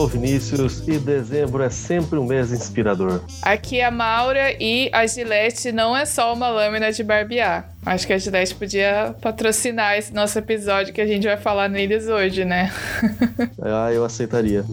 Sou Vinícius e dezembro é sempre um mês inspirador. Aqui é a Maura e a Gillette não é só uma lâmina de barbear. Acho que a Gillette podia patrocinar esse nosso episódio que a gente vai falar neles hoje, né? ah, eu aceitaria.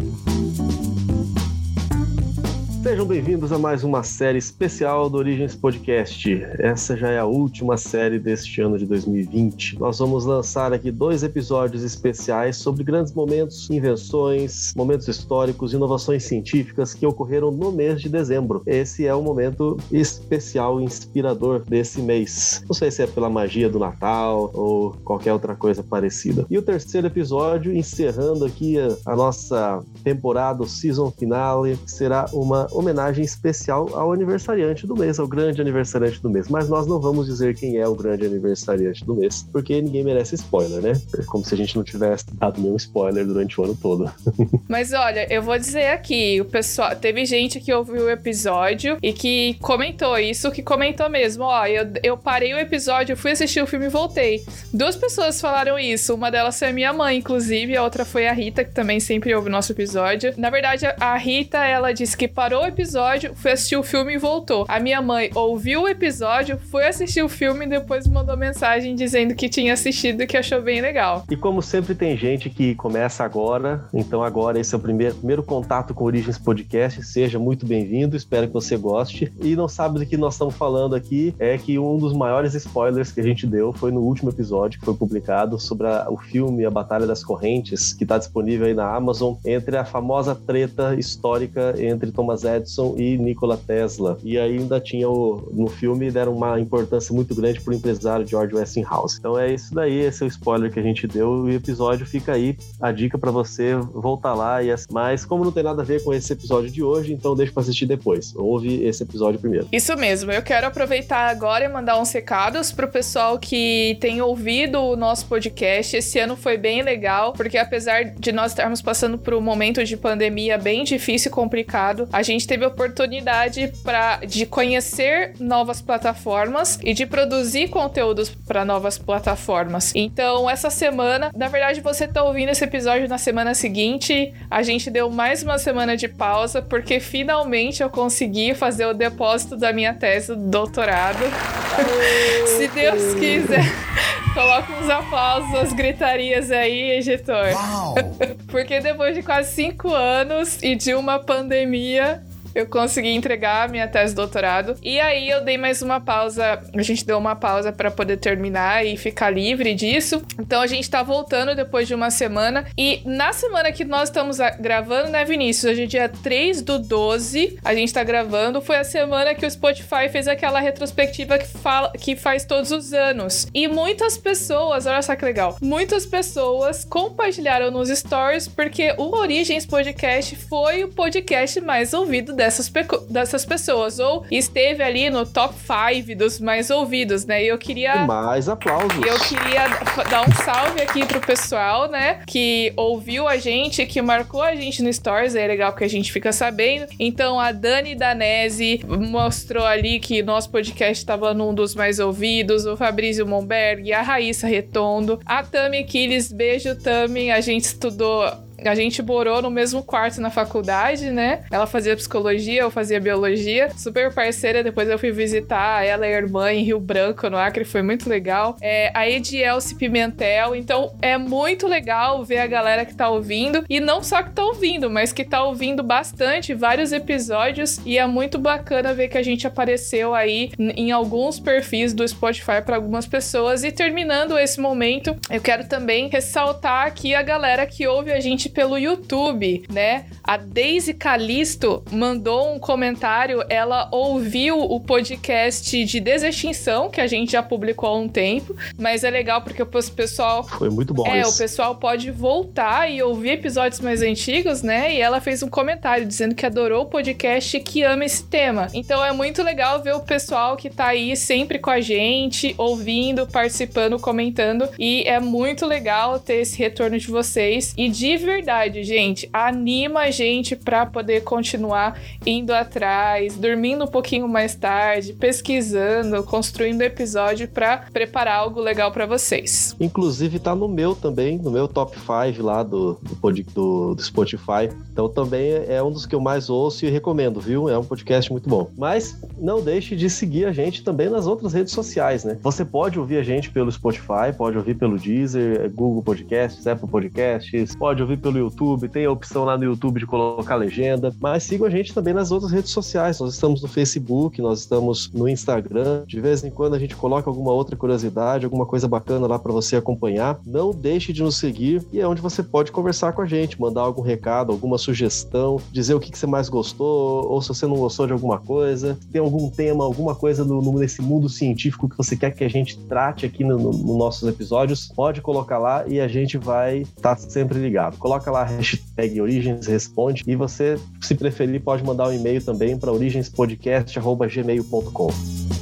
Sejam bem-vindos a mais uma série especial do Origens Podcast. Essa já é a última série deste ano de 2020. Nós vamos lançar aqui dois episódios especiais sobre grandes momentos, invenções, momentos históricos, inovações científicas que ocorreram no mês de dezembro. Esse é o momento especial e inspirador desse mês. Não sei se é pela magia do Natal ou qualquer outra coisa parecida. E o terceiro episódio, encerrando aqui a, a nossa temporada, o season finale, será uma homenagem especial ao aniversariante do mês, ao grande aniversariante do mês. Mas nós não vamos dizer quem é o grande aniversariante do mês, porque ninguém merece spoiler, né? É como se a gente não tivesse dado nenhum spoiler durante o ano todo. Mas olha, eu vou dizer aqui, o pessoal, teve gente que ouviu o episódio e que comentou isso, que comentou mesmo, ó, eu, eu parei o episódio, fui assistir o filme e voltei. Duas pessoas falaram isso, uma delas foi a minha mãe, inclusive, a outra foi a Rita, que também sempre ouve o nosso episódio. Na verdade, a Rita, ela disse que parou episódio, foi assistir o filme e voltou. A minha mãe ouviu o episódio, foi assistir o filme e depois mandou mensagem dizendo que tinha assistido e que achou bem legal. E como sempre tem gente que começa agora, então agora esse é o primeiro, primeiro contato com Origens Podcast, seja muito bem-vindo, espero que você goste. E não sabe do que nós estamos falando aqui, é que um dos maiores spoilers que a gente deu foi no último episódio que foi publicado sobre a, o filme A Batalha das Correntes, que está disponível aí na Amazon, entre a famosa treta histórica entre Thomas Edison Edison e Nikola Tesla. E ainda tinha o, no filme deram uma importância muito grande pro empresário George Westinghouse. Então é isso daí, esse é o spoiler que a gente deu. O episódio fica aí, a dica para você voltar lá. E Mas como não tem nada a ver com esse episódio de hoje, então deixa pra assistir depois. Ouve esse episódio primeiro. Isso mesmo, eu quero aproveitar agora e mandar uns recados pro pessoal que tem ouvido o nosso podcast. Esse ano foi bem legal, porque apesar de nós estarmos passando por um momento de pandemia bem difícil e complicado, a gente teve a oportunidade pra, de conhecer novas plataformas e de produzir conteúdos para novas plataformas. Então, essa semana, na verdade, você está ouvindo esse episódio na semana seguinte, a gente deu mais uma semana de pausa porque finalmente eu consegui fazer o depósito da minha tese do doutorado. Se Deus quiser. Coloca uns aplausos, as gritarias aí, editor. Porque depois de quase cinco anos e de uma pandemia, eu consegui entregar a minha tese de doutorado. E aí eu dei mais uma pausa, a gente deu uma pausa para poder terminar e ficar livre disso. Então a gente tá voltando depois de uma semana. E na semana que nós estamos gravando, né, Vinícius? Hoje é dia 3 do 12, a gente tá gravando. Foi a semana que o Spotify fez aquela retrospectiva que, fala, que faz todos os anos. E muitas pessoas, olha só que legal, muitas pessoas compartilharam nos stories porque o Origens Podcast foi o podcast mais ouvido dessa dessas, dessas pessoas, ou esteve ali no top 5 dos mais ouvidos, né? E eu queria. E mais aplausos. Eu queria dar um salve aqui pro pessoal, né? Que ouviu a gente, que marcou a gente no Stories, é legal porque a gente fica sabendo. Então a Dani Danese mostrou ali que nosso podcast estava num dos mais ouvidos, o Fabrício Monberg, a Raíssa Retondo, a Tami Quiles, beijo Tami, a gente estudou a gente morou no mesmo quarto na faculdade, né? Ela fazia psicologia, eu fazia biologia. Super parceira, depois eu fui visitar ela e a irmã em Rio Branco, no Acre, foi muito legal. É, a Edielce Pimentel, então é muito legal ver a galera que tá ouvindo. E não só que tá ouvindo, mas que tá ouvindo bastante, vários episódios. E é muito bacana ver que a gente apareceu aí em alguns perfis do Spotify para algumas pessoas. E terminando esse momento, eu quero também ressaltar aqui a galera que ouve a gente pelo YouTube, né? A Daisy Calisto mandou um comentário, ela ouviu o podcast de desextinção, que a gente já publicou há um tempo, mas é legal porque o pessoal... Foi muito bom É, o pessoal pode voltar e ouvir episódios mais antigos, né? E ela fez um comentário dizendo que adorou o podcast e que ama esse tema. Então é muito legal ver o pessoal que tá aí sempre com a gente, ouvindo, participando, comentando, e é muito legal ter esse retorno de vocês. E de verdade, gente, anima a gente para poder continuar indo atrás, dormindo um pouquinho mais tarde, pesquisando, construindo episódio para preparar algo legal para vocês. Inclusive tá no meu também, no meu top 5 lá do, do, do, do Spotify. Então também é um dos que eu mais ouço e recomendo, viu? É um podcast muito bom. Mas não deixe de seguir a gente também nas outras redes sociais, né? Você pode ouvir a gente pelo Spotify, pode ouvir pelo Deezer, Google Podcasts, Apple Podcasts, pode ouvir pelo YouTube, tem a opção lá no YouTube de colocar legenda, mas sigam a gente também nas outras redes sociais. Nós estamos no Facebook, nós estamos no Instagram. De vez em quando a gente coloca alguma outra curiosidade, alguma coisa bacana lá para você acompanhar. Não deixe de nos seguir e é onde você pode conversar com a gente, mandar algum recado, alguma sugestão, dizer o que, que você mais gostou ou se você não gostou de alguma coisa, tem algum tema, alguma coisa no, no, nesse mundo científico que você quer que a gente trate aqui nos no, no nossos episódios, pode colocar lá e a gente vai estar tá sempre ligado. Coloca lá a hashtag Origens Responde e você, se preferir, pode mandar um e-mail também para origenspodcast.gmail.com.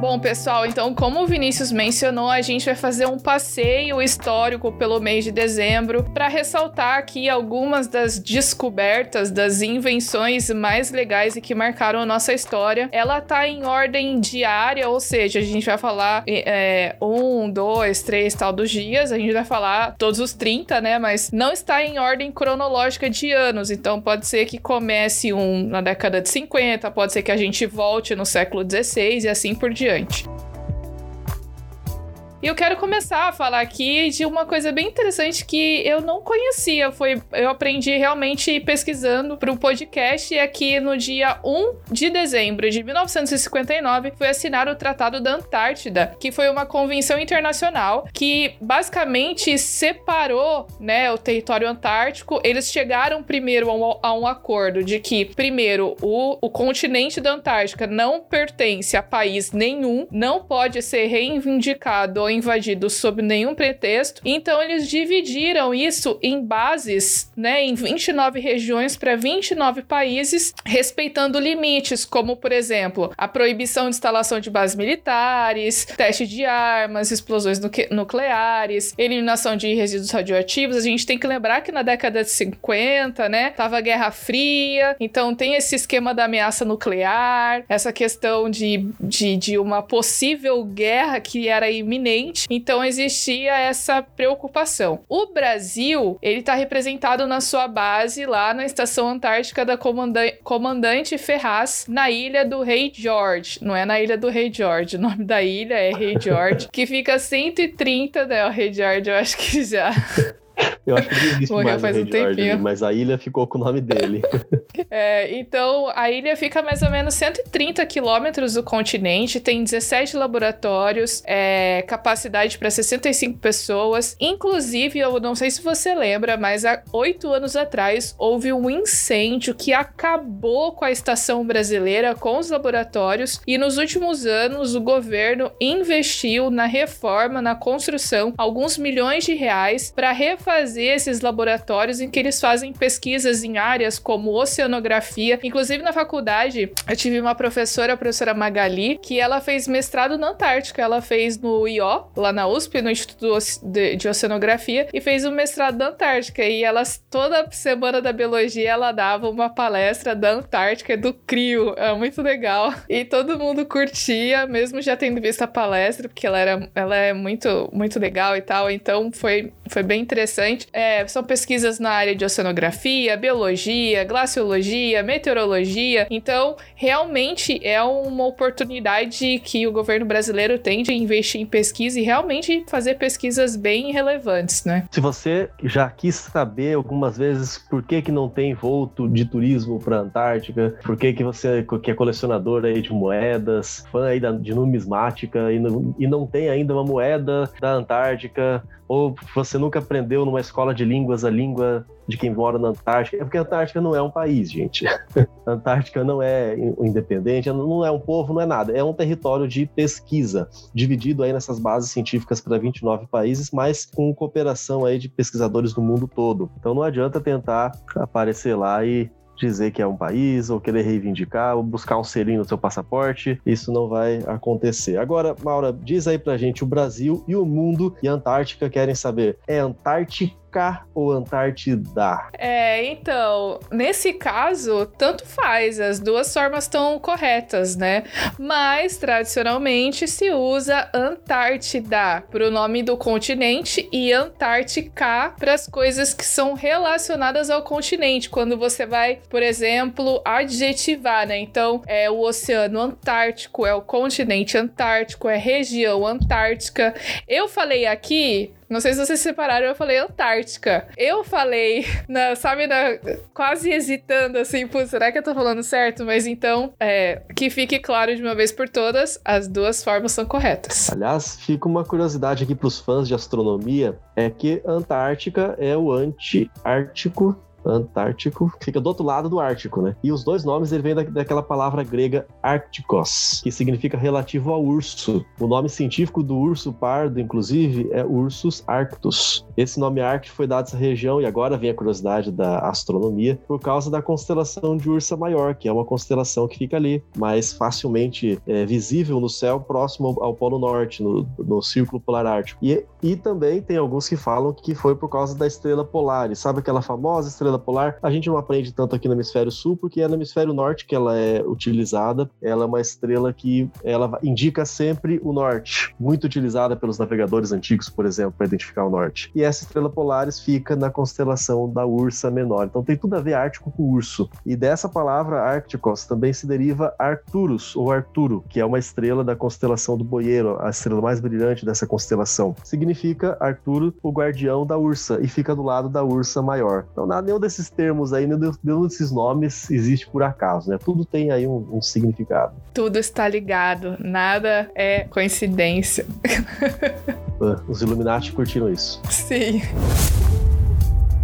Bom, pessoal, então, como o Vinícius mencionou, a gente vai fazer um passeio histórico pelo mês de dezembro para ressaltar aqui algumas das descobertas, das invenções mais legais e que marcaram a nossa história. Ela tá em ordem diária, ou seja, a gente vai falar é, um, dois, três, tal dos dias, a gente vai falar todos os 30, né? Mas não está em ordem cronológica de anos, então pode ser que comece um na década de 50, pode ser que a gente volte no século 16 e assim por diante diante. E eu quero começar a falar aqui de uma coisa bem interessante que eu não conhecia. Foi, eu aprendi realmente pesquisando para o podcast e aqui no dia 1 de dezembro de 1959 foi assinado o Tratado da Antártida, que foi uma convenção internacional que basicamente separou, né, o território antártico. Eles chegaram primeiro a um, a um acordo de que, primeiro, o, o continente da Antártica não pertence a país nenhum, não pode ser reivindicado invadidos sob nenhum pretexto. Então eles dividiram isso em bases, né, em 29 regiões para 29 países, respeitando limites, como por exemplo, a proibição de instalação de bases militares, teste de armas, explosões nucleares, eliminação de resíduos radioativos. A gente tem que lembrar que na década de 50, né, tava a Guerra Fria, então tem esse esquema da ameaça nuclear, essa questão de, de, de uma possível guerra que era iminente então existia essa preocupação. O Brasil, ele está representado na sua base lá na Estação Antártica da Comandante, Ferraz, na ilha do Rei George. Não é na ilha do Rei George, o nome da ilha é Rei George, que fica a 130, né? O Rei George, eu acho que já. Eu acho que não existe Morreu mais faz um tempinho. mas a ilha ficou com o nome dele. é, então, a ilha fica mais ou menos 130 quilômetros do continente, tem 17 laboratórios, é, capacidade para 65 pessoas. Inclusive, eu não sei se você lembra, mas há oito anos atrás houve um incêndio que acabou com a estação brasileira, com os laboratórios, e nos últimos anos o governo investiu na reforma, na construção, alguns milhões de reais para refazer fazer esses laboratórios em que eles fazem pesquisas em áreas como oceanografia. Inclusive, na faculdade, eu tive uma professora, a professora Magali, que ela fez mestrado na Antártica. Ela fez no IO, lá na USP, no Instituto de Oceanografia, e fez o um mestrado na Antártica. E ela, toda semana da biologia, ela dava uma palestra da Antártica, do CRIO. É muito legal. E todo mundo curtia, mesmo já tendo visto a palestra, porque ela, era, ela é muito, muito legal e tal. Então, foi, foi bem interessante interessante. É, são pesquisas na área de oceanografia, biologia, glaciologia, meteorologia. Então, realmente é uma oportunidade que o governo brasileiro tem de investir em pesquisa e realmente fazer pesquisas bem relevantes, né? Se você já quis saber algumas vezes por que, que não tem voo de turismo para a Antártica, por que, que você que é colecionador aí de moedas, fã aí da, de numismática e não, e não tem ainda uma moeda da Antártica, ou você nunca aprendeu numa escola de línguas a língua de quem mora na Antártica. É porque a Antártica não é um país, gente. A Antártica não é independente, não é um povo, não é nada. É um território de pesquisa, dividido aí nessas bases científicas para 29 países, mas com cooperação aí de pesquisadores do mundo todo. Então não adianta tentar aparecer lá e dizer que é um país, ou querer reivindicar, ou buscar um selinho no seu passaporte. Isso não vai acontecer. Agora, Maura, diz aí pra gente: o Brasil e o mundo e a Antártica querem saber: é Antártica? Antártica ou Antártida? É, então, nesse caso, tanto faz, as duas formas estão corretas, né? Mas tradicionalmente se usa Antártida para o nome do continente e Antártica para as coisas que são relacionadas ao continente. Quando você vai, por exemplo, adjetivar, né? Então, é o Oceano Antártico, é o continente Antártico, é região Antártica. Eu falei aqui não sei se vocês separaram, eu falei Antártica. Eu falei, na, sabe, na, quase hesitando assim, pô, será que eu tô falando certo? Mas então, é, que fique claro de uma vez por todas, as duas formas são corretas. Aliás, fica uma curiosidade aqui pros fãs de astronomia, é que Antártica é o anti-ártico Antártico, fica do outro lado do Ártico, né? E os dois nomes ele vem da, daquela palavra grega Arcticos, que significa relativo ao urso. O nome científico do urso pardo, inclusive, é Ursus arctus. Esse nome Ártico foi dado a essa região, e agora vem a curiosidade da astronomia, por causa da constelação de Ursa Maior, que é uma constelação que fica ali, mais facilmente é, visível no céu, próximo ao, ao Polo Norte, no, no Círculo Polar Ártico. E, e também tem alguns que falam que foi por causa da estrela polar. sabe aquela famosa estrela estrela polar, a gente não aprende tanto aqui no hemisfério sul, porque é no hemisfério norte que ela é utilizada. Ela é uma estrela que ela indica sempre o norte, muito utilizada pelos navegadores antigos, por exemplo, para identificar o norte. E essa estrela polaris fica na constelação da Ursa Menor. Então tem tudo a ver Ártico com urso. E dessa palavra Arcticos também se deriva Arcturus ou Arturo, que é uma estrela da constelação do Boieiro, a estrela mais brilhante dessa constelação. Significa Arturo, o guardião da Ursa, e fica do lado da Ursa Maior. Então, nada, nenhum desses termos aí, nenhum desses nomes existe por acaso, né? Tudo tem aí um, um significado. Tudo está ligado, nada é coincidência. Os Illuminati curtiram isso. Sim.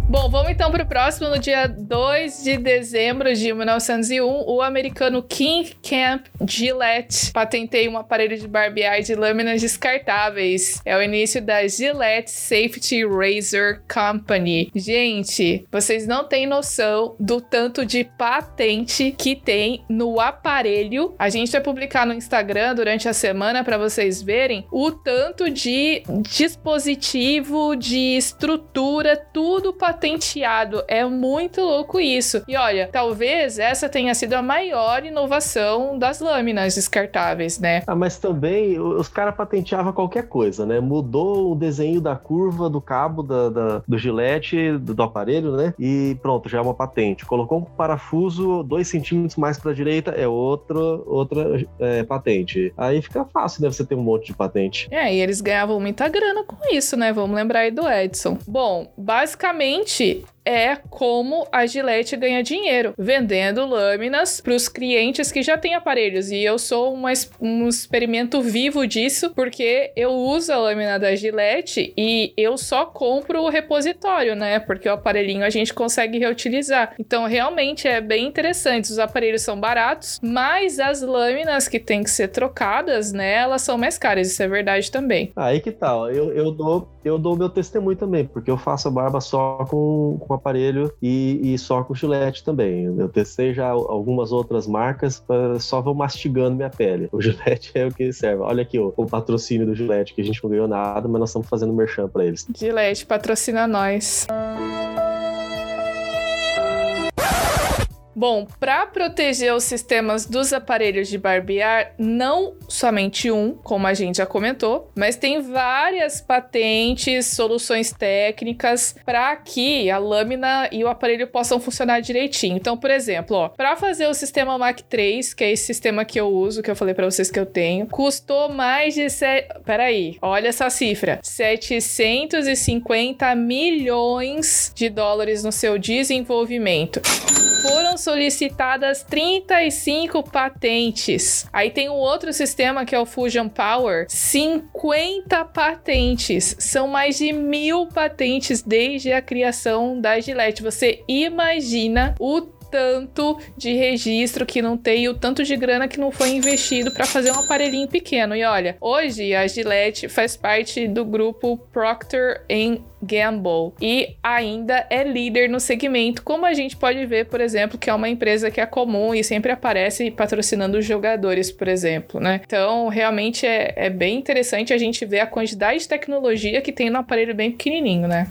Bom, vamos então para o próximo. No dia 2 de dezembro de 1901, o americano King Camp Gillette patenteia um aparelho de barbear de lâminas descartáveis. É o início da Gillette Safety Razor Company. Gente, vocês não têm noção do tanto de patente que tem no aparelho. A gente vai publicar no Instagram durante a semana para vocês verem o tanto de dispositivo, de estrutura, tudo patente patenteado. É muito louco isso. E olha, talvez essa tenha sido a maior inovação das lâminas descartáveis, né? Ah, mas também os caras patenteavam qualquer coisa, né? Mudou o desenho da curva do cabo da, da do gilete, do, do, aparelho, né? E pronto, já é uma patente. Colocou um parafuso dois centímetros mais para a direita, é outro, outra é, patente. Aí fica fácil, né? Você ter um monte de patente. É, e eles ganhavam muita grana com isso, né? Vamos lembrar aí do Edson. Bom, basicamente gente é como a Gillette ganha dinheiro, vendendo lâminas para os clientes que já têm aparelhos. E eu sou uma, um experimento vivo disso, porque eu uso a lâmina da Gillette e eu só compro o repositório, né? Porque o aparelhinho a gente consegue reutilizar. Então, realmente é bem interessante. Os aparelhos são baratos, mas as lâminas que têm que ser trocadas, né? Elas são mais caras. Isso é verdade também. Aí que tal? Eu, eu dou eu dou meu testemunho também, porque eu faço a barba só com, com aparelho e, e só com gilete também. Eu testei já algumas outras marcas, só vou mastigando minha pele. O gilete é o que serve. Olha aqui o, o patrocínio do gilete, que a gente não ganhou nada, mas nós estamos fazendo merchan para eles. Gilete, patrocina nós. Bom, para proteger os sistemas dos aparelhos de barbear, não somente um, como a gente já comentou, mas tem várias patentes, soluções técnicas para que a lâmina e o aparelho possam funcionar direitinho. Então, por exemplo, para fazer o sistema Mac 3, que é esse sistema que eu uso, que eu falei para vocês que eu tenho, custou mais de se... Peraí, olha essa cifra: 750 milhões de dólares no seu desenvolvimento. Foram solicitadas 35 patentes. Aí tem um outro sistema que é o Fusion Power, 50 patentes. São mais de mil patentes desde a criação da Gillette. Você imagina o tanto de registro que não tem o tanto de grana que não foi investido para fazer um aparelhinho pequeno. E olha, hoje a Gillette faz parte do grupo Procter Gamble e ainda é líder no segmento, como a gente pode ver, por exemplo, que é uma empresa que é comum e sempre aparece patrocinando os jogadores, por exemplo, né? Então, realmente é, é bem interessante a gente ver a quantidade de tecnologia que tem no aparelho bem pequenininho, né?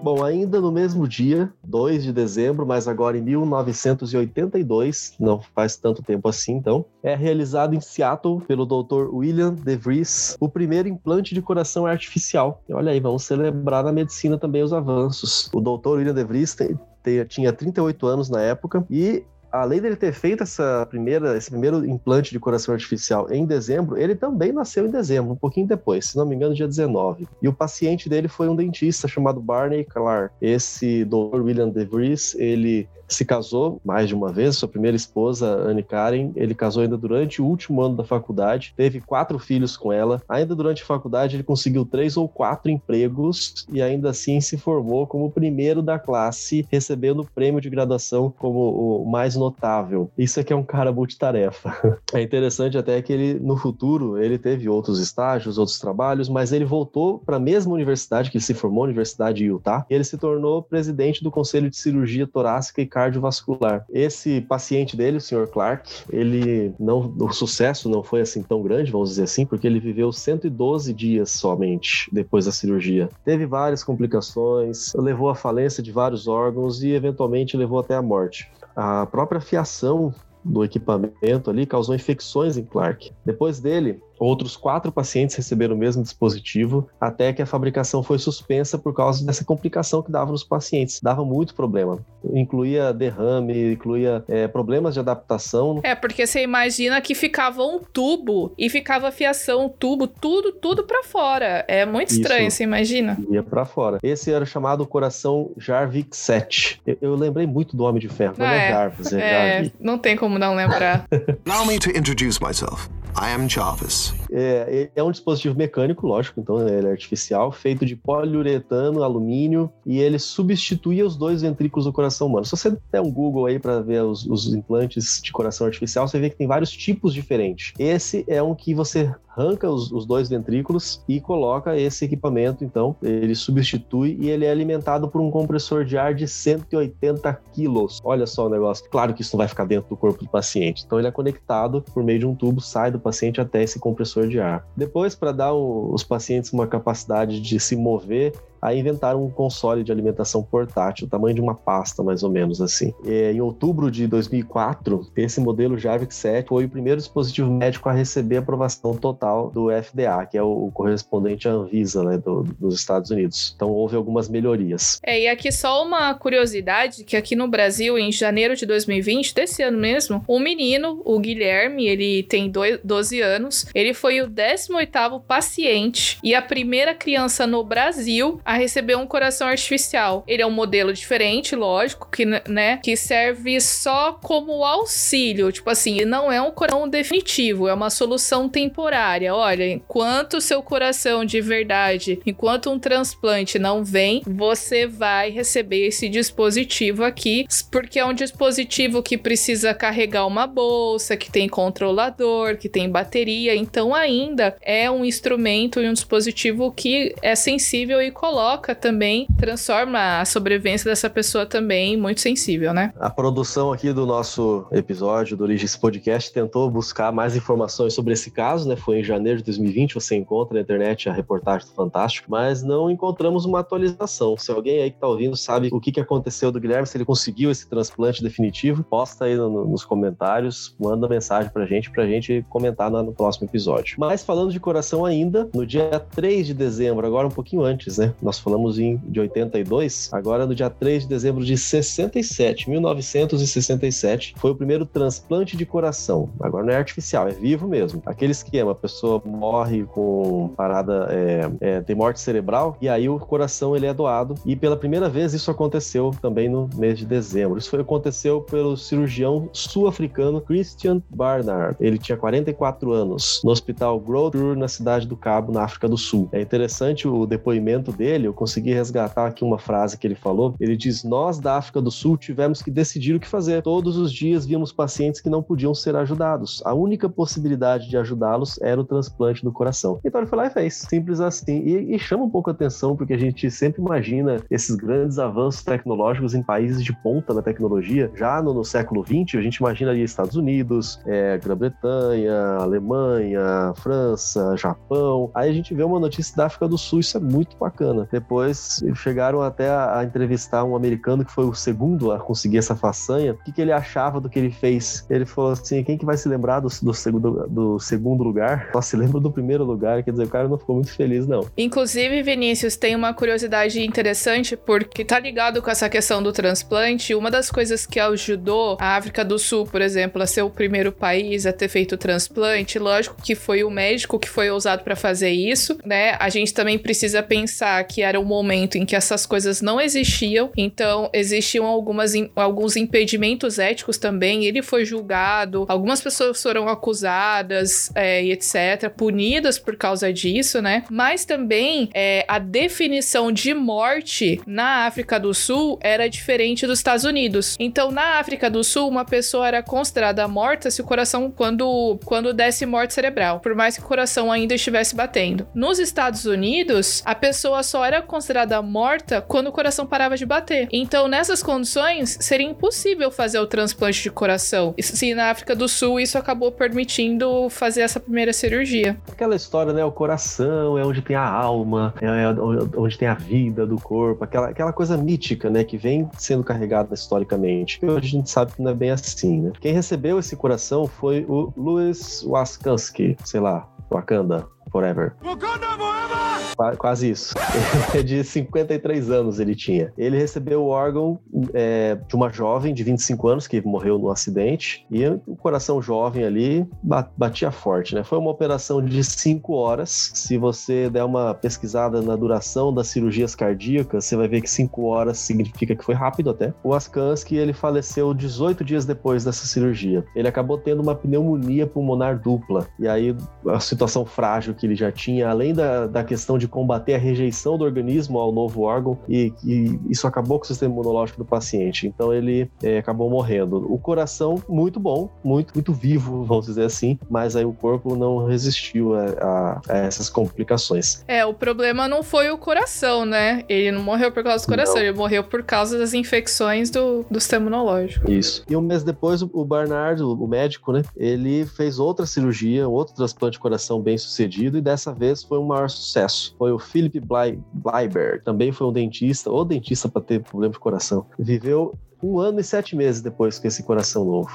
Bom, ainda no mesmo dia, 2 de dezembro, mas agora em 1982, não faz tanto tempo assim, então, é realizado em Seattle pelo Dr. William DeVries o primeiro implante de coração artificial. E olha aí, vamos celebrar na medicina também os avanços. O Dr. William DeVries tem, tinha 38 anos na época e além dele ter feito essa primeira, esse primeiro implante de coração artificial em dezembro, ele também nasceu em dezembro, um pouquinho depois, se não me engano, dia 19. E o paciente dele foi um dentista chamado Barney Clark. Esse Dr. William DeVries, ele se casou mais de uma vez, sua primeira esposa, Anne Karen, ele casou ainda durante o último ano da faculdade, teve quatro filhos com ela. Ainda durante a faculdade, ele conseguiu três ou quatro empregos e ainda assim se formou como o primeiro da classe, recebendo o prêmio de graduação como o mais notável. Isso aqui é um cara multitarefa. É interessante até que ele, no futuro, ele teve outros estágios, outros trabalhos, mas ele voltou para a mesma universidade que ele se formou, a Universidade de Utah, e ele se tornou presidente do Conselho de Cirurgia Torácica e cardiovascular. Esse paciente dele, o Sr. Clark, ele não, o sucesso não foi assim tão grande, vamos dizer assim, porque ele viveu 112 dias somente depois da cirurgia. Teve várias complicações, levou à falência de vários órgãos e eventualmente levou até a morte. A própria fiação do equipamento ali causou infecções em Clark. Depois dele, Outros quatro pacientes receberam o mesmo dispositivo, até que a fabricação foi suspensa por causa dessa complicação que dava nos pacientes. Dava muito problema. Incluía derrame, incluía é, problemas de adaptação. É, porque você imagina que ficava um tubo e ficava fiação, tubo, tudo, tudo para fora. É muito estranho, Isso, você imagina? Ia para fora. Esse era chamado coração Jarvik 7. Eu, eu, lembrei muito do Homem de Ferro, não, é, é Jarvis, é, é Jarvik. Não tem como não lembrar. Allow me to introduce myself. I am Jarvis. É, é um dispositivo mecânico, lógico, então ele é artificial, feito de poliuretano, alumínio, e ele substituía os dois ventrículos do coração humano. Se você der um Google aí para ver os, os implantes de coração artificial, você vê que tem vários tipos diferentes. Esse é um que você arranca os, os, dois ventrículos e coloca esse equipamento, então, ele substitui e ele é alimentado por um compressor de ar de 180 quilos. Olha só o negócio. Claro que isso não vai ficar dentro do corpo do paciente. Então, ele é conectado por meio de um tubo, sai do paciente até esse compressor de ar. Depois, para dar os pacientes uma capacidade de se mover, Aí inventaram um console de alimentação portátil, tamanho de uma pasta, mais ou menos assim. Em outubro de 2004, esse modelo Jarvik 7 foi o primeiro dispositivo médico a receber aprovação total do FDA, que é o, correspondente à Anvisa, né, do, dos Estados Unidos. Então houve algumas melhorias. É, e aqui só uma curiosidade, que aqui no Brasil, em janeiro de 2020, desse ano mesmo, um menino, o Guilherme, ele tem 12 anos, ele foi o 18º paciente e a primeira criança no Brasil a receber um coração artificial. Ele é um modelo diferente, lógico, que, né, que serve só como auxílio. Tipo assim, não é um coração definitivo, é uma solução temporária. Olha, enquanto seu coração de verdade, enquanto um transplante não vem, você vai receber esse dispositivo aqui, porque é um dispositivo que precisa carregar uma bolsa, que tem controlador, que tem bateria, então ainda é um instrumento e um dispositivo que é sensível e coloca coloca também, transforma a sobrevivência dessa pessoa também muito sensível, né? A produção aqui do nosso episódio do Origens Podcast tentou buscar mais informações sobre esse caso, né? Foi em janeiro de 2020, você encontra na internet a reportagem do Fantástico, mas não encontramos uma atualização. Se alguém aí que tá ouvindo sabe o que, que aconteceu do Guilherme, se ele conseguiu esse transplante definitivo, posta aí no, nos comentários, manda mensagem pra gente, pra gente comentar no, no próximo episódio. Mas falando de coração ainda, no dia 3 de dezembro, agora um pouquinho antes, né? Nós falamos em, de 82, agora no dia 3 de dezembro de 67, 1967, foi o primeiro transplante de coração. Agora não é artificial, é vivo mesmo. Aquele esquema, a pessoa morre com parada, é, é, tem morte cerebral, e aí o coração ele é doado. E pela primeira vez isso aconteceu também no mês de dezembro. Isso foi, aconteceu pelo cirurgião sul-africano Christian Barnard. Ele tinha 44 anos, no hospital Groote na cidade do Cabo, na África do Sul. É interessante o depoimento dele, dele, eu consegui resgatar aqui uma frase que ele falou. Ele diz: Nós da África do Sul tivemos que decidir o que fazer. Todos os dias víamos pacientes que não podiam ser ajudados. A única possibilidade de ajudá-los era o transplante do coração. Então ele foi lá e fez. Simples assim. E, e chama um pouco a atenção, porque a gente sempre imagina esses grandes avanços tecnológicos em países de ponta na tecnologia. Já no, no século XX, a gente imagina ali Estados Unidos, é, Grã-Bretanha, Alemanha, França, Japão. Aí a gente vê uma notícia da África do Sul, isso é muito bacana. Depois chegaram até a, a entrevistar um americano que foi o segundo a conseguir essa façanha. O que, que ele achava do que ele fez? Ele falou assim: quem que vai se lembrar do, do, segundo, do segundo lugar? Só se lembra do primeiro lugar. Quer dizer, o cara não ficou muito feliz, não. Inclusive, Vinícius, tem uma curiosidade interessante, porque tá ligado com essa questão do transplante. Uma das coisas que ajudou a África do Sul, por exemplo, a ser o primeiro país a ter feito o transplante, lógico que foi o médico que foi usado para fazer isso, né? A gente também precisa pensar que era um momento em que essas coisas não existiam, então existiam algumas, alguns impedimentos éticos também. Ele foi julgado, algumas pessoas foram acusadas é, e etc., punidas por causa disso, né? Mas também é, a definição de morte na África do Sul era diferente dos Estados Unidos. Então, na África do Sul, uma pessoa era considerada morta se o coração, quando, quando desse morte cerebral, por mais que o coração ainda estivesse batendo. Nos Estados Unidos, a pessoa só era considerada morta quando o coração parava de bater. Então, nessas condições, seria impossível fazer o transplante de coração. Se na África do Sul isso acabou permitindo fazer essa primeira cirurgia. Aquela história, né? O coração é onde tem a alma, é, é onde tem a vida do corpo, aquela, aquela coisa mítica, né? Que vem sendo carregada historicamente. Hoje a gente sabe que não é bem assim, né? Quem recebeu esse coração foi o Louis Waskansky, sei lá, Wakanda, Forever. Forever! Quase isso. É de 53 anos ele tinha. Ele recebeu o órgão é, de uma jovem de 25 anos que morreu no acidente e o coração jovem ali batia forte, né? Foi uma operação de 5 horas. Se você der uma pesquisada na duração das cirurgias cardíacas, você vai ver que 5 horas significa que foi rápido até. O Askansky, ele faleceu 18 dias depois dessa cirurgia. Ele acabou tendo uma pneumonia pulmonar dupla. E aí a situação frágil que ele já tinha, além da, da questão de combater a rejeição do organismo ao novo órgão e, e isso acabou com o sistema imunológico do paciente. Então ele é, acabou morrendo. O coração muito bom, muito muito vivo, vamos dizer assim, mas aí o corpo não resistiu a, a, a essas complicações. É, o problema não foi o coração, né? Ele não morreu por causa do coração, não. ele morreu por causa das infecções do, do sistema imunológico. Isso. E um mês depois, o Bernard, o médico, né? Ele fez outra cirurgia, outro transplante de coração bem sucedido e dessa vez foi um maior sucesso foi o Philip Bleiberg, também foi um dentista, ou dentista para ter problema de coração. Viveu um ano e sete meses depois com esse coração novo.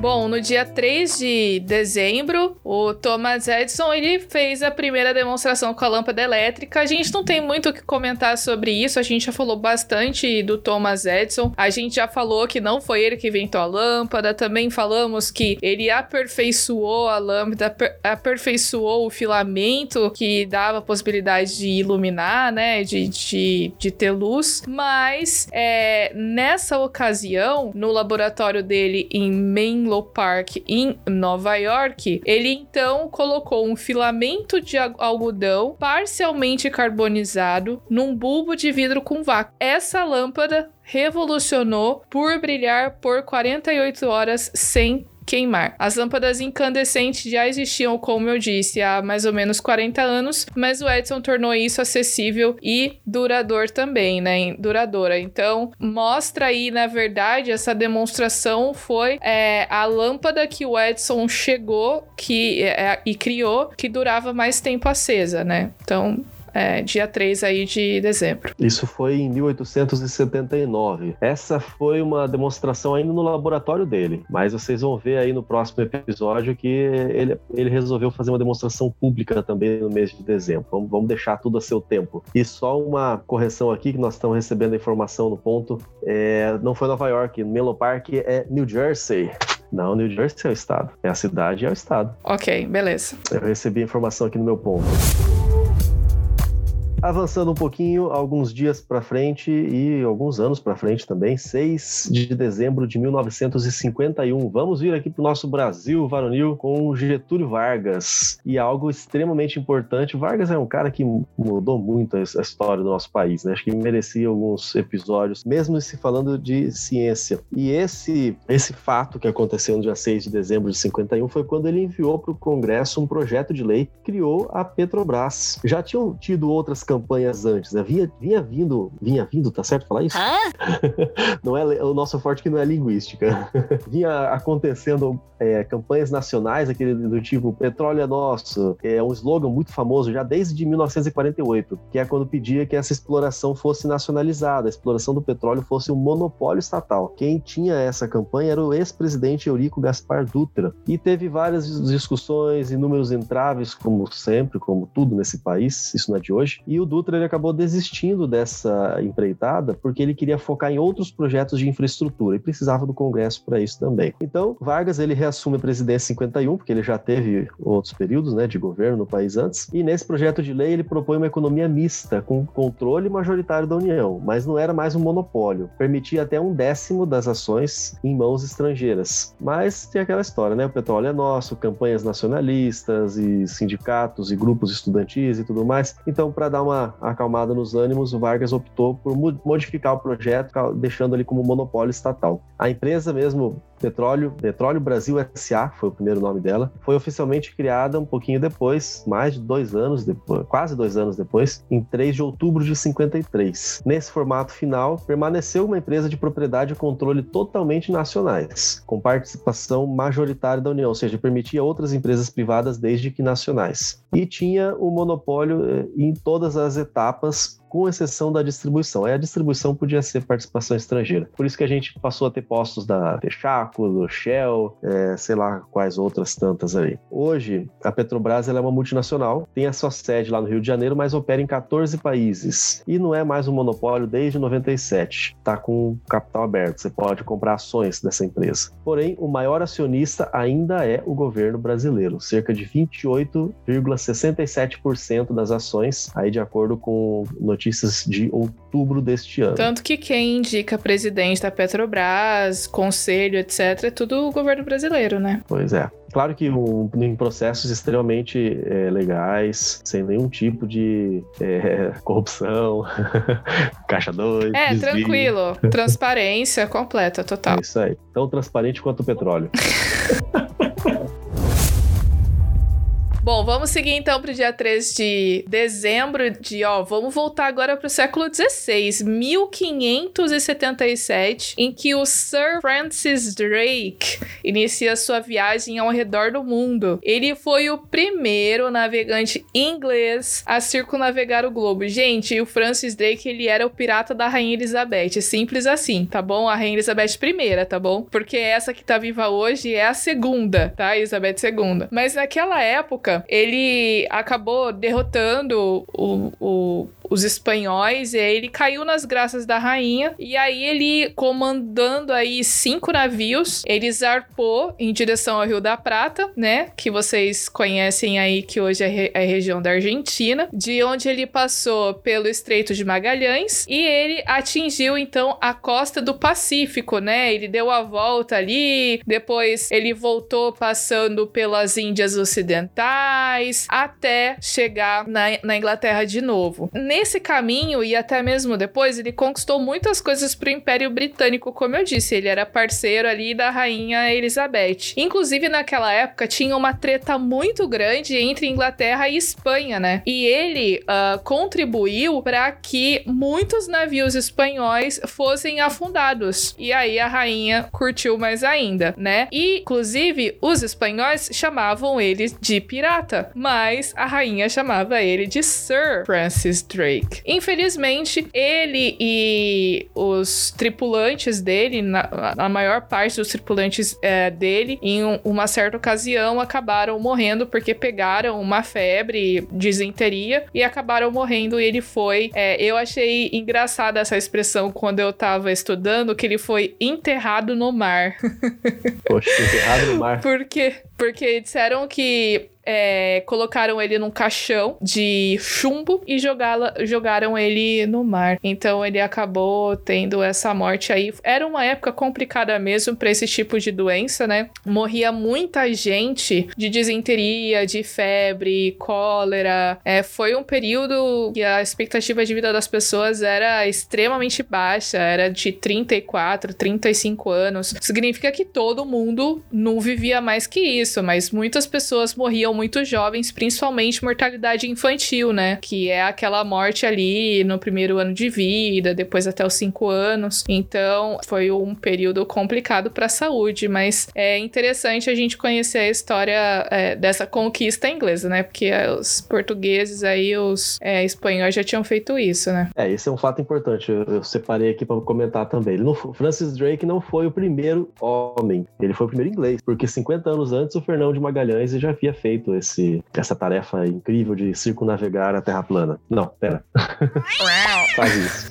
Bom, no dia 3 de dezembro, o Thomas Edison ele fez a primeira demonstração com a lâmpada elétrica. A gente não tem muito o que comentar sobre isso, a gente já falou bastante do Thomas Edison. A gente já falou que não foi ele que inventou a lâmpada, também falamos que ele aperfeiçoou a lâmpada, aperfeiçoou o filamento que dava a possibilidade de iluminar, né, de, de, de ter luz. Mas é, nessa ocasião, no laboratório dele em Maine Menlo Park, em Nova York, ele então colocou um filamento de algodão parcialmente carbonizado num bulbo de vidro com vácuo. Essa lâmpada revolucionou por brilhar por 48 horas sem queimar. As lâmpadas incandescentes já existiam, como eu disse, há mais ou menos 40 anos, mas o Edison tornou isso acessível e duradouro também, né? Duradoura. Então, mostra aí, na verdade, essa demonstração foi é, a lâmpada que o Edison chegou que, é, e criou que durava mais tempo acesa, né? Então, é, dia 3 aí de dezembro. Isso foi em 1879. Essa foi uma demonstração ainda no laboratório dele, mas vocês vão ver aí no próximo episódio que ele, ele resolveu fazer uma demonstração pública também no mês de dezembro. Vamos, vamos deixar tudo a seu tempo. E só uma correção aqui, que nós estamos recebendo a informação no ponto, é, não foi Nova York, Menlo Park é New Jersey. Não, New Jersey é o estado. É a cidade e é o estado. Ok, beleza. Eu recebi a informação aqui no meu ponto. Avançando um pouquinho, alguns dias para frente e alguns anos para frente também, 6 de dezembro de 1951. Vamos vir aqui para o nosso Brasil varonil com Getúlio Vargas. E algo extremamente importante: Vargas é um cara que mudou muito a história do nosso país, né? Acho que merecia alguns episódios, mesmo se falando de ciência. E esse, esse fato que aconteceu no dia 6 de dezembro de 51 foi quando ele enviou para o Congresso um projeto de lei que criou a Petrobras. Já tinham tido outras campanhas antes, né? Vinha, vinha vindo, vinha vindo, tá certo falar isso? não é o nosso forte que não é linguística. vinha acontecendo é, campanhas nacionais, aquele do tipo petróleo é nosso, é um slogan muito famoso já desde 1948, que é quando pedia que essa exploração fosse nacionalizada, a exploração do petróleo fosse um monopólio estatal. Quem tinha essa campanha era o ex-presidente Eurico Gaspar Dutra. E teve várias discussões, inúmeros entraves, como sempre, como tudo nesse país, isso não é de hoje. E o Dutra ele acabou desistindo dessa empreitada porque ele queria focar em outros projetos de infraestrutura e precisava do Congresso para isso também. Então, Vargas ele reassume a presidência em 51, porque ele já teve outros períodos né, de governo no país antes, e nesse projeto de lei ele propõe uma economia mista, com controle majoritário da União, mas não era mais um monopólio, permitia até um décimo das ações em mãos estrangeiras. Mas tem aquela história, né? O petróleo é nosso, campanhas nacionalistas e sindicatos e grupos estudantis e tudo mais. Então, para dar uma acalmada nos ânimos, o Vargas optou por modificar o projeto, deixando ele como monopólio estatal. A empresa mesmo Petróleo, Petróleo Brasil SA foi o primeiro nome dela. Foi oficialmente criada um pouquinho depois, mais de dois anos depois, quase dois anos depois, em 3 de outubro de 53. Nesse formato final, permaneceu uma empresa de propriedade e controle totalmente nacionais, com participação majoritária da União, ou seja, permitia outras empresas privadas desde que nacionais. E tinha o monopólio eh, em todas as etapas com exceção da distribuição. Aí a distribuição podia ser participação estrangeira. Por isso que a gente passou a ter postos da Texaco, do Shell, é, sei lá quais outras tantas aí. Hoje, a Petrobras é uma multinacional, tem a sua sede lá no Rio de Janeiro, mas opera em 14 países. E não é mais um monopólio desde 97. Está com capital aberto, você pode comprar ações dessa empresa. Porém, o maior acionista ainda é o governo brasileiro, cerca de 28,67% das ações, aí de acordo com notícias de outubro deste ano. Tanto que quem indica presidente da Petrobras, conselho, etc., é tudo o governo brasileiro, né? Pois é. Claro que um, em processos extremamente é, legais, sem nenhum tipo de é, corrupção, caixa 2. É, desvio. tranquilo. Transparência completa, total. É isso aí. Tão transparente quanto o petróleo. Bom, vamos seguir então para o dia 3 de dezembro de, ó, vamos voltar agora para o século XVI, 1577, em que o Sir Francis Drake inicia sua viagem ao redor do mundo. Ele foi o primeiro navegante inglês a circunnavegar o globo. Gente, o Francis Drake, ele era o pirata da Rainha Elizabeth, simples assim, tá bom? A Rainha Elizabeth I, tá bom? Porque essa que tá viva hoje é a segunda, tá? Elizabeth II. Mas naquela época, ele acabou derrotando o, o os espanhóis, e aí ele caiu nas graças da rainha, e aí ele, comandando aí cinco navios, ele zarpou em direção ao Rio da Prata, né, que vocês conhecem aí, que hoje é a região da Argentina, de onde ele passou pelo Estreito de Magalhães, e ele atingiu, então, a costa do Pacífico, né, ele deu a volta ali, depois ele voltou passando pelas Índias Ocidentais, até chegar na, na Inglaterra de novo. Caminho, e até mesmo depois, ele conquistou muitas coisas pro Império Britânico, como eu disse, ele era parceiro ali da Rainha Elizabeth. Inclusive, naquela época, tinha uma treta muito grande entre Inglaterra e Espanha, né? E ele uh, contribuiu para que muitos navios espanhóis fossem afundados. E aí a rainha curtiu mais ainda, né? E, inclusive, os espanhóis chamavam ele de pirata, mas a rainha chamava ele de Sir Francis Drake. Drake. Infelizmente, ele e os tripulantes dele, na, a maior parte dos tripulantes é, dele, em um, uma certa ocasião, acabaram morrendo porque pegaram uma febre, disenteria, e acabaram morrendo. E ele foi. É, eu achei engraçada essa expressão quando eu tava estudando, que ele foi enterrado no mar. Poxa, enterrado no mar. Porque, porque disseram que é, colocaram ele num caixão de chumbo e jogaram ele no mar. Então ele acabou tendo essa morte aí. Era uma época complicada mesmo para esse tipo de doença, né? Morria muita gente de desinteria, de febre, cólera. É, foi um período que a expectativa de vida das pessoas era extremamente baixa, era de 34, 35 anos. Significa que todo mundo não vivia mais que isso, mas muitas pessoas morriam muito jovens, principalmente mortalidade infantil, né? Que é aquela morte ali no primeiro ano de vida, depois até os 5 anos. Então, foi um período complicado para a saúde, mas é interessante a gente conhecer a história é, dessa conquista inglesa, né? Porque os portugueses aí, os é, espanhóis já tinham feito isso, né? É, esse é um fato importante. Eu, eu separei aqui para comentar também. Ele não, Francis Drake não foi o primeiro homem, ele foi o primeiro inglês, porque 50 anos antes o Fernão de Magalhães já havia feito esse, essa tarefa incrível de circunnavegar a Terra plana. Não, pera. Faz isso.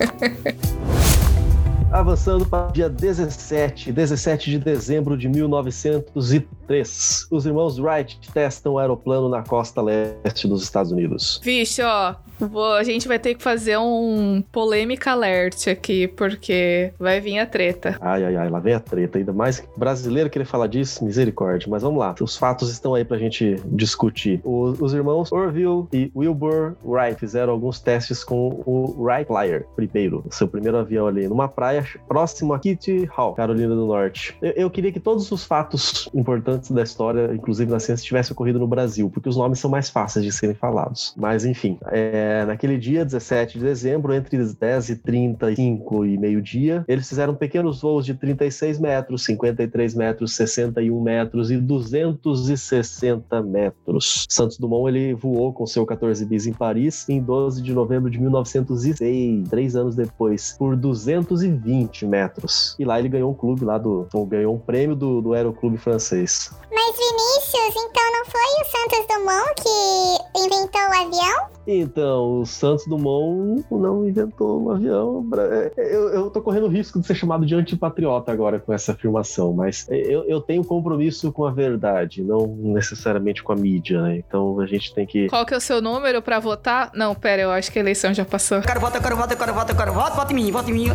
Avançando para o dia 17, 17 de dezembro de 1903, os irmãos Wright testam o aeroplano na costa leste dos Estados Unidos. Vixe, ó, Vou, a gente vai ter que fazer um polêmica alert aqui, porque vai vir a treta. Ai, ai, ai, lá vem a treta. Ainda mais brasileiro querer falar disso, misericórdia. Mas vamos lá, os fatos estão aí pra gente discutir. Os, os irmãos Orville e Wilbur Wright fizeram alguns testes com o Wright Flyer, primeiro, seu primeiro avião ali, numa praia próximo a Kitty Hawk, Carolina do Norte. Eu, eu queria que todos os fatos importantes da história, inclusive na ciência, tivessem ocorrido no Brasil, porque os nomes são mais fáceis de serem falados. Mas enfim, é, é, naquele dia, 17 de dezembro, entre 10 e 35 e meio-dia, eles fizeram pequenos voos de 36 metros, 53 metros, 61 metros e 260 metros. Santos Dumont ele voou com seu 14 bis em Paris em 12 de novembro de 1906, três anos depois, por 220 metros. E lá ele ganhou um clube lá do, ganhou um prêmio do, do Aeroclube francês. Mas Vinícius, então não foi o Santos Dumont que inventou o avião? Então, o Santos Dumont não inventou um avião. É, eu, eu tô correndo o risco de ser chamado de antipatriota agora com essa afirmação, mas eu, eu tenho compromisso com a verdade, não necessariamente com a mídia, né? Então a gente tem que. Qual que é o seu número para votar? Não, pera, eu acho que a eleição já passou. Eu quero votar, eu quero votar, eu quero votar, eu quero votar, vote em mim, vote em mim.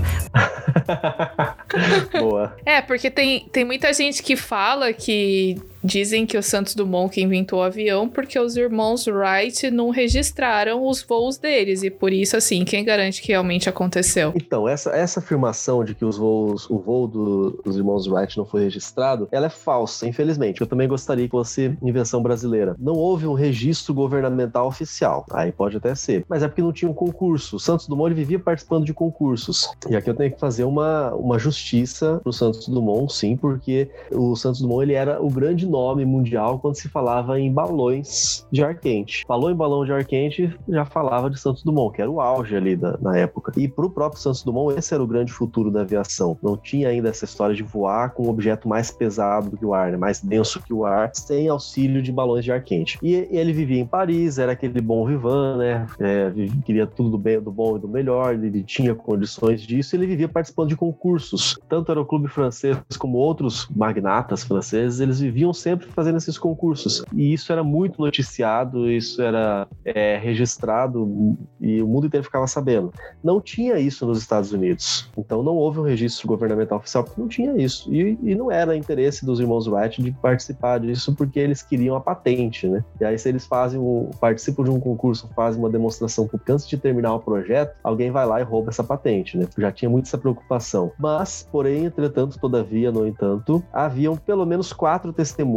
Boa. É, porque tem, tem muita gente que fala que Dizem que o Santos Dumont que inventou o avião porque os irmãos Wright não registraram os voos deles e por isso assim, quem garante que realmente aconteceu? Então, essa, essa afirmação de que os voos, o voo do, dos irmãos Wright não foi registrado, ela é falsa, infelizmente. Eu também gostaria que fosse invenção brasileira. Não houve um registro governamental oficial. Aí pode até ser, mas é porque não tinha um concurso. O Santos Dumont vivia participando de concursos. E aqui eu tenho que fazer uma, uma justiça pro Santos Dumont, sim, porque o Santos Dumont ele era o grande nome mundial quando se falava em balões de ar quente. Falou em balão de ar quente, já falava de Santos Dumont, que era o auge ali da, na época. E para o próprio Santos Dumont, esse era o grande futuro da aviação. Não tinha ainda essa história de voar com um objeto mais pesado do que o ar, né? mais denso que o ar, sem auxílio de balões de ar quente. E, e ele vivia em Paris, era aquele bom vivan, né? É, queria tudo do, bem, do bom e do melhor, ele tinha condições disso, ele vivia participando de concursos. Tanto era o clube francês como outros magnatas franceses, eles viviam sempre fazendo esses concursos. E isso era muito noticiado, isso era é, registrado e o mundo inteiro ficava sabendo. Não tinha isso nos Estados Unidos. Então não houve um registro governamental oficial porque não tinha isso. E, e não era interesse dos irmãos Wright de participar disso porque eles queriam a patente, né? E aí, se eles fazem um, participam de um concurso, fazem uma demonstração pública antes de terminar o projeto, alguém vai lá e rouba essa patente, né? Já tinha muito essa preocupação. Mas, porém, entretanto, todavia, no entanto, haviam pelo menos quatro testemunhas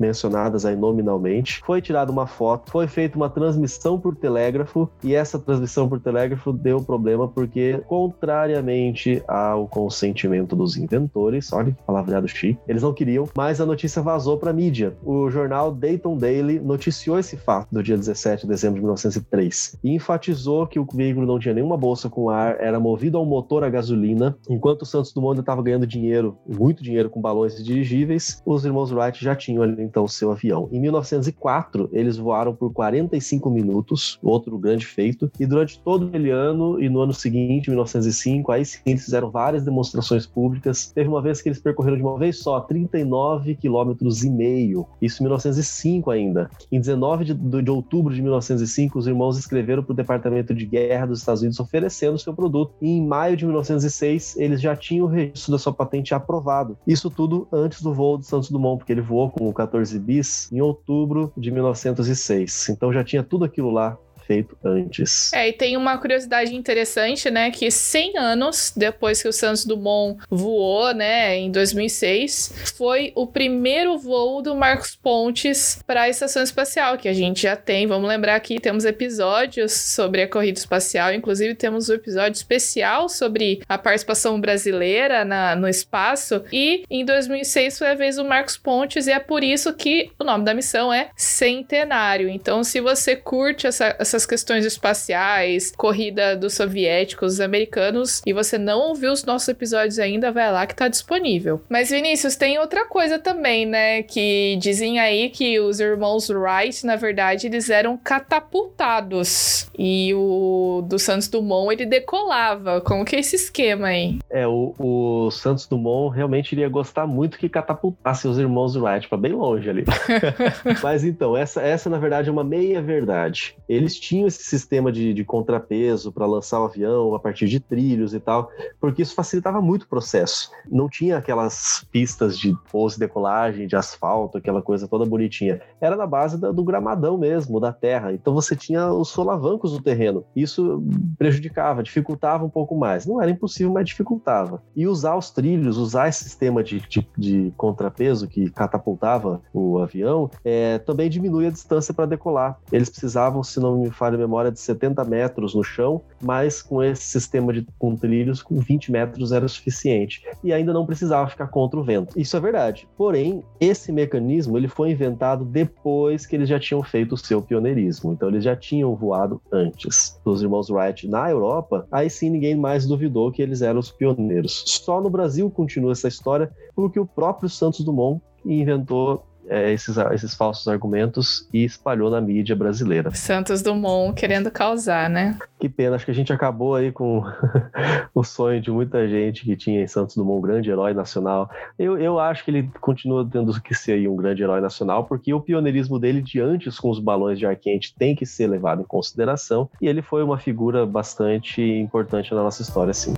mencionadas aí nominalmente. Foi tirada uma foto, foi feita uma transmissão por telégrafo e essa transmissão por telégrafo deu problema porque, contrariamente ao consentimento dos inventores, olha que palavreado chique, eles não queriam, mas a notícia vazou para mídia. O jornal Dayton Daily noticiou esse fato do dia 17 de dezembro de 1903 e enfatizou que o veículo não tinha nenhuma bolsa com ar, era movido a um motor a gasolina, enquanto o Santos Dumont estava ganhando dinheiro, muito dinheiro com balões dirigíveis, os irmãos Wright já tinham ali então seu avião. Em 1904, eles voaram por 45 minutos, outro grande feito, e durante todo aquele ano e no ano seguinte, 1905, aí sim eles fizeram várias demonstrações públicas. Teve uma vez que eles percorreram de uma vez só 39 quilômetros e meio, isso em 1905 ainda. Em 19 de, de outubro de 1905, os irmãos escreveram para o Departamento de Guerra dos Estados Unidos oferecendo seu produto. E em maio de 1906, eles já tinham o registro da sua patente aprovado. Isso tudo antes do voo de Santos Dumont, porque ele voou com o 14 bis em outubro de 1906. Então já tinha tudo aquilo lá feito antes. É, e tem uma curiosidade interessante, né, que 100 anos depois que o Santos Dumont voou, né, em 2006, foi o primeiro voo do Marcos Pontes para a estação espacial, que a gente já tem. Vamos lembrar aqui, temos episódios sobre a corrida espacial, inclusive temos um episódio especial sobre a participação brasileira na, no espaço. E em 2006 foi a vez do Marcos Pontes, e é por isso que o nome da missão é Centenário. Então, se você curte essa, essa essas questões espaciais, corrida dos soviéticos, dos americanos, e você não ouviu os nossos episódios ainda, vai lá que tá disponível. Mas Vinícius, tem outra coisa também, né? Que dizem aí que os irmãos Wright, na verdade, eles eram catapultados. E o do Santos Dumont, ele decolava. Como que é esse esquema aí? É, o, o Santos Dumont realmente iria gostar muito que catapultasse os irmãos Wright para bem longe ali. Mas então, essa, essa na verdade é uma meia verdade. Eles tinham esse sistema de, de contrapeso para lançar o avião a partir de trilhos e tal, porque isso facilitava muito o processo. Não tinha aquelas pistas de pouso e decolagem, de asfalto, aquela coisa toda bonitinha. Era na base da, do gramadão mesmo, da terra. Então você tinha os solavancos do terreno. Isso prejudicava, dificultava um pouco mais. Não era impossível, mas dificultava. E usar os trilhos, usar esse sistema de, de, de contrapeso que catapultava o avião, é, também diminui a distância para decolar. Eles precisavam, se não me falha a memória, de 70 metros no chão, mas com esse sistema de com trilhos, com 20 metros era suficiente. E ainda não precisava ficar contra o vento. Isso é verdade. Porém, esse mecanismo ele foi inventado depois que eles já tinham feito o seu pioneirismo. Então, eles já tinham voado antes dos irmãos Wright na Europa. Aí sim, ninguém mais duvidou que eles eram os pioneiros. Só no Brasil continua essa história, porque o próprio Santos Dumont inventou é, esses, esses falsos argumentos e espalhou na mídia brasileira. Santos Dumont querendo causar, né? Que pena, acho que a gente acabou aí com o sonho de muita gente que tinha em Santos Dumont um grande herói nacional. Eu, eu acho que ele continua tendo que ser um grande herói nacional, porque o pioneirismo dele de antes com os balões de ar quente tem que ser levado em consideração, e ele foi uma figura bastante importante na nossa história, sim.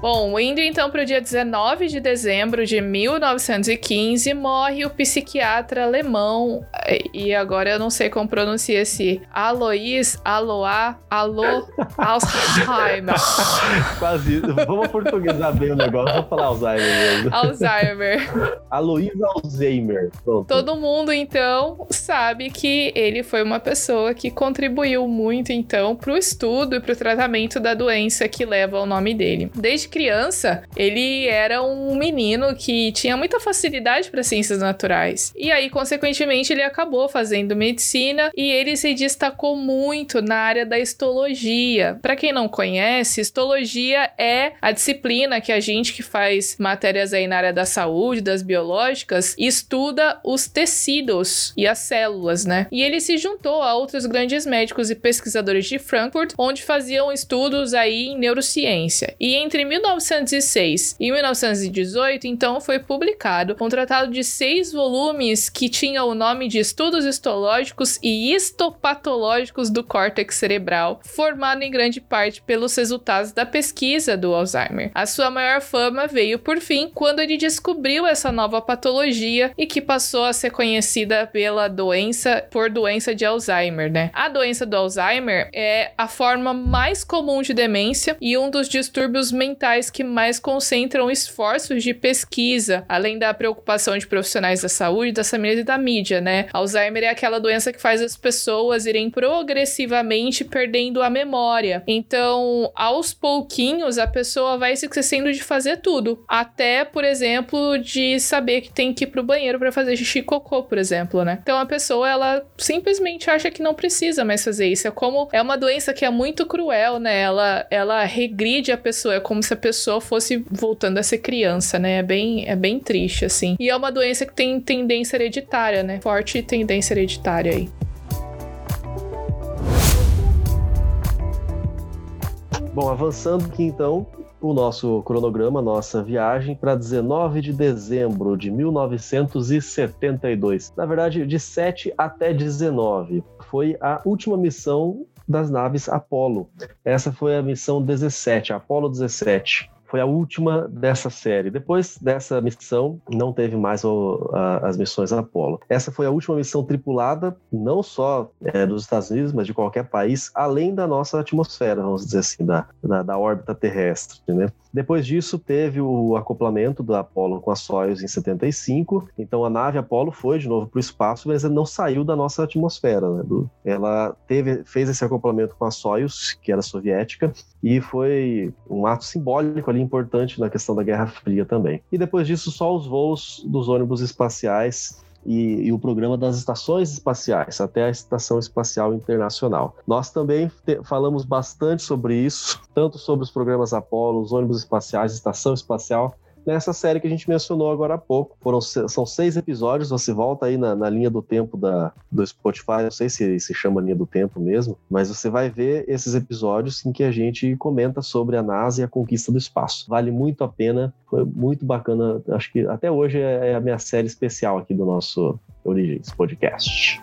Bom, indo então para o dia 19 de dezembro de 1915, morre o psiquiatra alemão, e agora eu não sei como pronuncia esse, Alois, Aloá, Alô, Alzheimer. Quase, vamos portuguesar bem o negócio, vou falar Alzheimer mesmo. Alzheimer. Alois Alzheimer, pronto. Todo mundo, então, sabe que ele foi uma pessoa que contribuiu muito, então, para o estudo e para o tratamento da doença que leva ao nome dele. Desde criança, ele era um menino que tinha muita facilidade para ciências naturais. E aí, consequentemente, ele acabou fazendo medicina e ele se destacou muito na área da histologia. Para quem não conhece, histologia é a disciplina que a gente que faz matérias aí na área da saúde, das biológicas, estuda os tecidos e as células, né? E ele se juntou a outros grandes médicos e pesquisadores de Frankfurt, onde faziam estudos aí em neurociência. E entre 1906 e 1918, então, foi publicado um tratado de seis volumes que tinha o nome de Estudos Histológicos e Histopatológicos do Córtex Cerebral, formado em grande parte pelos resultados da pesquisa do Alzheimer. A sua maior fama veio, por fim, quando ele descobriu essa nova patologia e que passou a ser conhecida pela doença por doença de Alzheimer, né? A doença do Alzheimer é a forma mais comum de demência e um dos distúrbios mentais que mais concentram esforços de pesquisa, além da preocupação de profissionais da saúde, das famílias e da mídia, né? Alzheimer é aquela doença que faz as pessoas irem progressivamente perdendo a memória. Então, aos pouquinhos, a pessoa vai se esquecendo de fazer tudo. Até, por exemplo, de saber que tem que ir pro banheiro para fazer xixi e cocô, por exemplo, né? Então, a pessoa, ela simplesmente acha que não precisa mais fazer isso. É como... É uma doença que é muito cruel, né? Ela, ela regride a pessoa. É como se a pessoa fosse voltando a ser criança, né? É bem, é bem triste, assim. E é uma doença que tem tendência hereditária, né? Forte tendência hereditária aí. Bom, avançando aqui então, o nosso cronograma, nossa viagem para 19 de dezembro de 1972. Na verdade, de 7 até 19. Foi a última missão das naves Apollo. Essa foi a missão 17, Apollo 17 foi a última dessa série. Depois dessa missão, não teve mais o, a, as missões Apollo. Essa foi a última missão tripulada, não só é, dos Estados Unidos, mas de qualquer país, além da nossa atmosfera, vamos dizer assim, da, da, da órbita terrestre, né? Depois disso, teve o acoplamento do Apollo com a Soyuz em 75. Então, a nave Apollo foi de novo para o espaço, mas ela não saiu da nossa atmosfera. Né? Ela teve, fez esse acoplamento com a Soyuz, que era soviética, e foi um ato simbólico ali importante na questão da Guerra Fria também. E depois disso, só os voos dos ônibus espaciais e, e, o programa das estações espaciais, até a Estação Espacial Internacional. Nós também te, falamos bastante sobre isso, tanto sobre os programas Apollo, os ônibus espaciais, Estação Espacial, nessa série que a gente mencionou agora há pouco. Foram, são seis episódios, você volta aí na, na linha do tempo da, do Spotify, não sei se se chama linha do tempo mesmo, mas você vai ver esses episódios em que a gente comenta sobre a NASA e a conquista do espaço. Vale muito a pena, foi muito bacana, acho que até hoje é, é a minha série especial aqui do nosso Origens Podcast.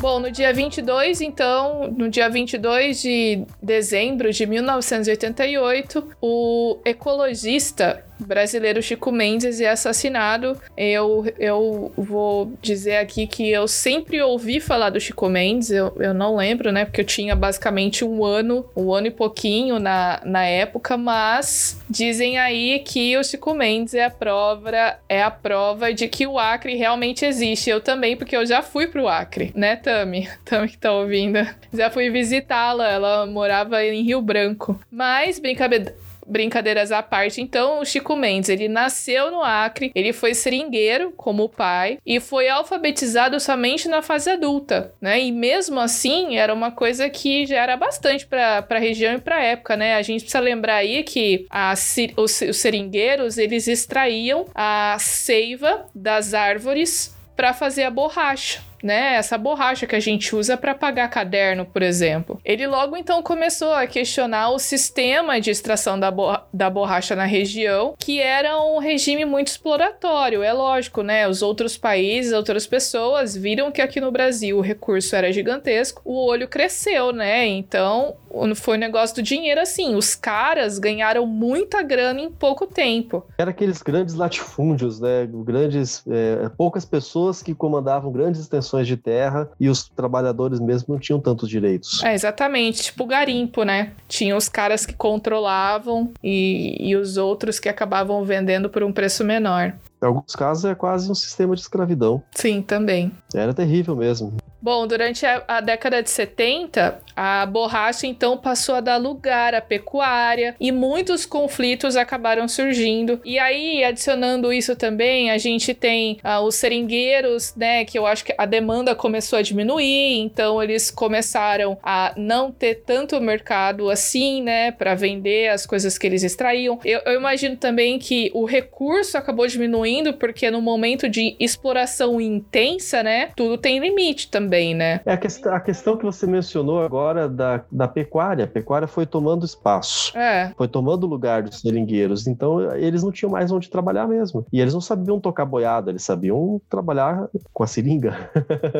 Bom, no dia 22, então, no dia 22 de dezembro de 1988, o ecologista brasileiro Chico Mendes é assassinado. Eu, eu vou dizer aqui que eu sempre ouvi falar do Chico Mendes, eu, eu não lembro, né? Porque eu tinha basicamente um ano, um ano e pouquinho na, na época, mas dizem aí que o Chico Mendes é a prova, é a prova de que o Acre realmente existe. Eu também, porque eu já fui pro Acre, né, Tami? Tami que tá ouvindo. Já fui visitá-la, ela morava em Rio Branco. Mas, brincadeira brincadeiras à parte, então o Chico Mendes, ele nasceu no Acre, ele foi seringueiro como o pai e foi alfabetizado somente na fase adulta, né? E mesmo assim, era uma coisa que já era bastante para a região e para a época, né? A gente precisa lembrar aí que a, os, os seringueiros, eles extraíam a seiva das árvores para fazer a borracha né? Essa borracha que a gente usa para pagar caderno, por exemplo. Ele logo então começou a questionar o sistema de extração da, da borracha na região, que era um regime muito exploratório. É lógico, né? Os outros países, outras pessoas viram que aqui no Brasil o recurso era gigantesco, o olho cresceu, né? Então foi um negócio do dinheiro assim. Os caras ganharam muita grana em pouco tempo. Era aqueles grandes latifúndios, né? Grandes, é, poucas pessoas que comandavam grandes extensões de terra e os trabalhadores mesmo não tinham tantos direitos. É, exatamente, tipo garimpo, né? Tinha os caras que controlavam e, e os outros que acabavam vendendo por um preço menor. Em alguns casos é quase um sistema de escravidão. Sim, também. Era terrível mesmo. Bom, durante a, a, década de 70, a borracha então passou a dar lugar à pecuária e muitos conflitos acabaram surgindo. E aí, adicionando isso também, a gente tem uh, os seringueiros, né? Que eu acho que a demanda começou a diminuir, então eles começaram a não ter tanto mercado assim, né? Para vender as coisas que eles extraíam. Eu, eu imagino também que o recurso acabou diminuindo, porque no momento de exploração intensa, né? Tudo tem limite também também, né? É a, a questão que você mencionou agora da, da pecuária. A pecuária foi tomando espaço. É. Foi tomando lugar dos seringueiros. Então, eles não tinham mais onde trabalhar mesmo. E eles não sabiam tocar boiada, eles sabiam trabalhar com a seringa,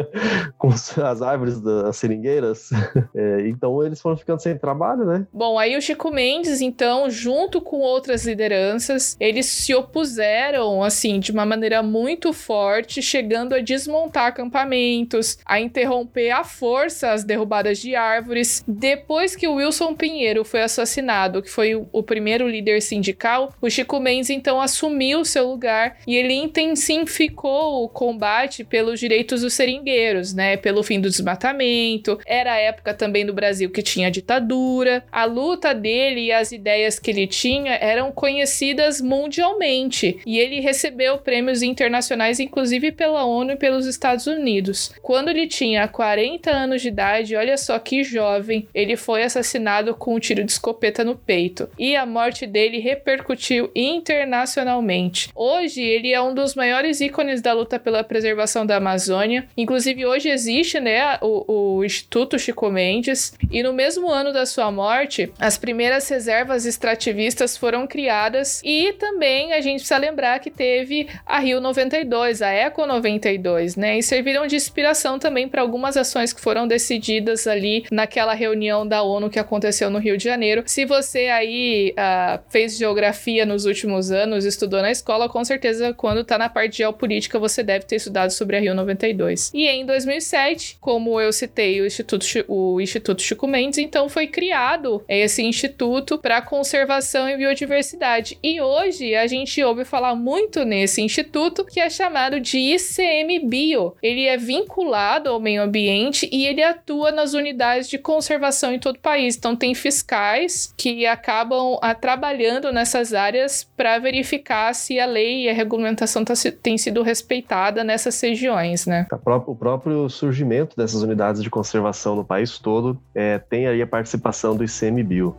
com as árvores das seringueiras. É, então, eles foram ficando sem trabalho, né? Bom, aí o Chico Mendes, então, junto com outras lideranças, eles se opuseram, assim, de uma maneira muito forte, chegando a desmontar acampamentos, a interromper à força as derrubadas de árvores. Depois que Wilson Pinheiro foi assassinado, que foi o primeiro líder sindical, o Chico Mendes então assumiu seu lugar e ele intensificou o combate pelos direitos dos seringueiros, né? Pelo fim do desmatamento. Era a época também no Brasil que tinha ditadura. A luta dele e as ideias que ele tinha eram conhecidas mundialmente e ele recebeu prêmios internacionais, inclusive pela ONU e pelos Estados Unidos. Quando ele tinha 40 anos de idade, olha só que jovem, ele foi assassinado com um tiro de escopeta no peito. E a morte dele repercutiu internacionalmente. Hoje, ele é um dos maiores ícones da luta pela preservação da Amazônia. Inclusive, hoje existe né, o, o Instituto Chico Mendes. E no mesmo ano da sua morte, as primeiras reservas extrativistas foram criadas. E também a gente precisa lembrar que teve a Rio 92, a Eco 92, né? E serviram de inspiração também para algumas ações que foram decididas ali naquela reunião da ONU que aconteceu no Rio de Janeiro. Se você aí uh, fez geografia nos últimos anos, estudou na escola, com certeza quando tá na parte de geopolítica você deve ter estudado sobre a Rio 92. E em 2007, como eu citei o Instituto, o Instituto Chico Mendes, então foi criado esse instituto para conservação e biodiversidade. E hoje a gente ouve falar muito nesse instituto que é chamado de ICMBio. Ele é vinculado ao meio ambiente e ele atua nas unidades de conservação em todo o país. Então tem fiscais que acabam a, ah, trabalhando nessas áreas para verificar se a lei e a regulamentação tá, tem sido respeitada nessas regiões, né? O próprio surgimento dessas unidades de conservação no país todo é, tem aí a participação do ICMBio.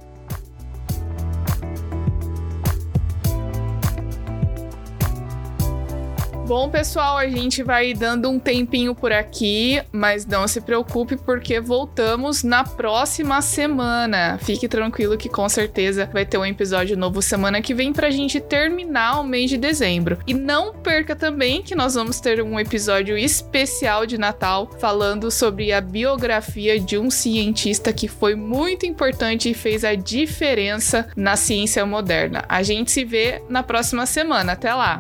Bom, pessoal, a gente vai dando um tempinho por aqui, mas não se preocupe porque voltamos na próxima semana. Fique tranquilo que com certeza vai ter um episódio novo semana que vem pra gente terminar o mês de dezembro. E não perca também que nós vamos ter um episódio especial de Natal falando sobre a biografia de um cientista que foi muito importante e fez a diferença na ciência moderna. A gente se vê na próxima semana. Até lá!